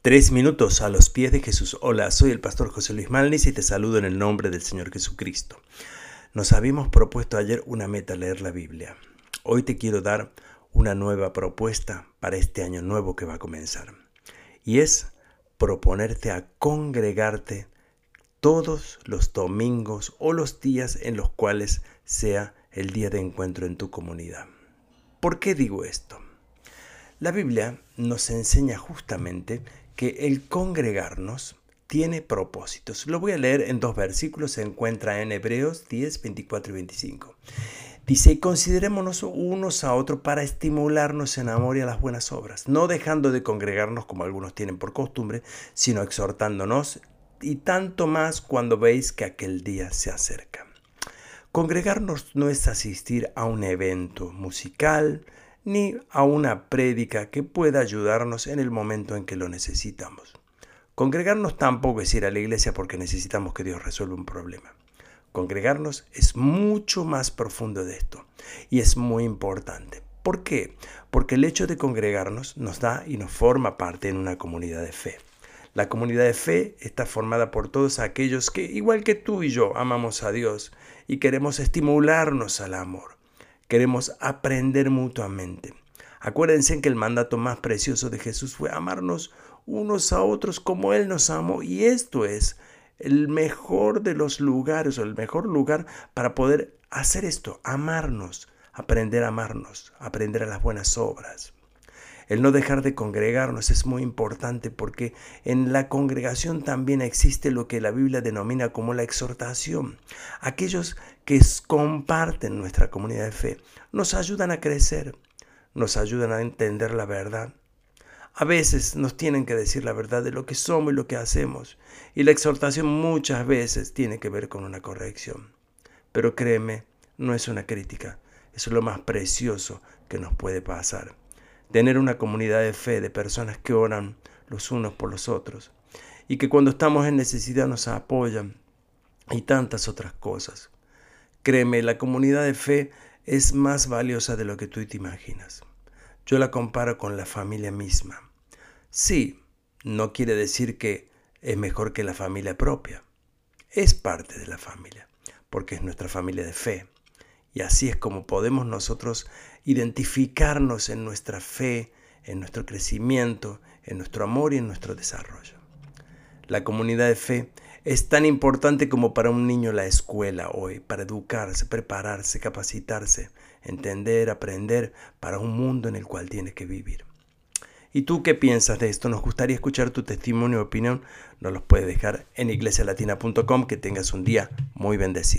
Tres minutos a los pies de Jesús. Hola, soy el pastor José Luis Malnis y te saludo en el nombre del Señor Jesucristo. Nos habíamos propuesto ayer una meta, leer la Biblia. Hoy te quiero dar una nueva propuesta para este año nuevo que va a comenzar. Y es proponerte a congregarte todos los domingos o los días en los cuales sea el día de encuentro en tu comunidad. ¿Por qué digo esto? La Biblia nos enseña justamente que el congregarnos tiene propósitos. Lo voy a leer en dos versículos, se encuentra en Hebreos 10, 24 y 25. Dice, considerémonos unos a otros para estimularnos en amor y a las buenas obras, no dejando de congregarnos como algunos tienen por costumbre, sino exhortándonos y tanto más cuando veis que aquel día se acerca. Congregarnos no es asistir a un evento musical, ni a una prédica que pueda ayudarnos en el momento en que lo necesitamos. Congregarnos tampoco es ir a la iglesia porque necesitamos que Dios resuelva un problema. Congregarnos es mucho más profundo de esto y es muy importante. ¿Por qué? Porque el hecho de congregarnos nos da y nos forma parte en una comunidad de fe. La comunidad de fe está formada por todos aquellos que, igual que tú y yo, amamos a Dios y queremos estimularnos al amor. Queremos aprender mutuamente. Acuérdense que el mandato más precioso de Jesús fue amarnos unos a otros como Él nos amó y esto es el mejor de los lugares o el mejor lugar para poder hacer esto, amarnos, aprender a amarnos, aprender a las buenas obras. El no dejar de congregarnos es muy importante porque en la congregación también existe lo que la Biblia denomina como la exhortación. Aquellos que comparten nuestra comunidad de fe nos ayudan a crecer, nos ayudan a entender la verdad. A veces nos tienen que decir la verdad de lo que somos y lo que hacemos. Y la exhortación muchas veces tiene que ver con una corrección. Pero créeme, no es una crítica, es lo más precioso que nos puede pasar tener una comunidad de fe, de personas que oran los unos por los otros y que cuando estamos en necesidad nos apoyan y tantas otras cosas. Créeme, la comunidad de fe es más valiosa de lo que tú te imaginas. Yo la comparo con la familia misma. Sí, no quiere decir que es mejor que la familia propia. Es parte de la familia, porque es nuestra familia de fe. Y así es como podemos nosotros identificarnos en nuestra fe, en nuestro crecimiento, en nuestro amor y en nuestro desarrollo. La comunidad de fe es tan importante como para un niño la escuela hoy, para educarse, prepararse, capacitarse, entender, aprender para un mundo en el cual tiene que vivir. ¿Y tú qué piensas de esto? Nos gustaría escuchar tu testimonio y opinión. Nos los puedes dejar en iglesialatina.com. Que tengas un día muy bendecido.